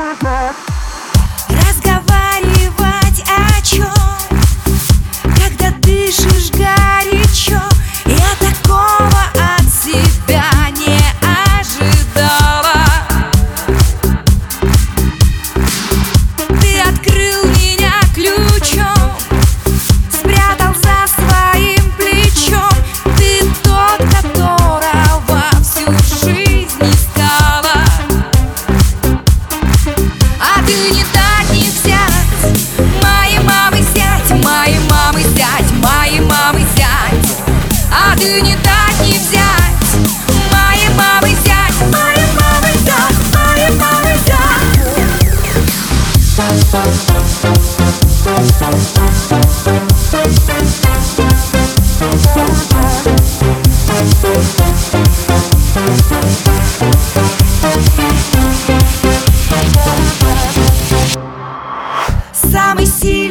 Every breath ты не так не сядь Мои мамы сядь, мои мамы сядь, мои мамы сядь. А ты не так не взять. Мои мамы сядь, мои мамы сядь, мои мамы сядь. самый сильный.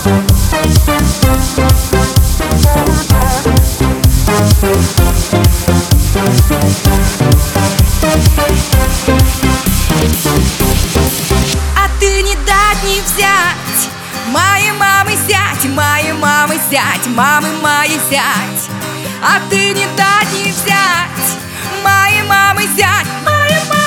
Thank взять. Мои мамы взять, мои мамы взять, мамы мои взять, А ты не дать не взять. Мои мамы взять, мои мамы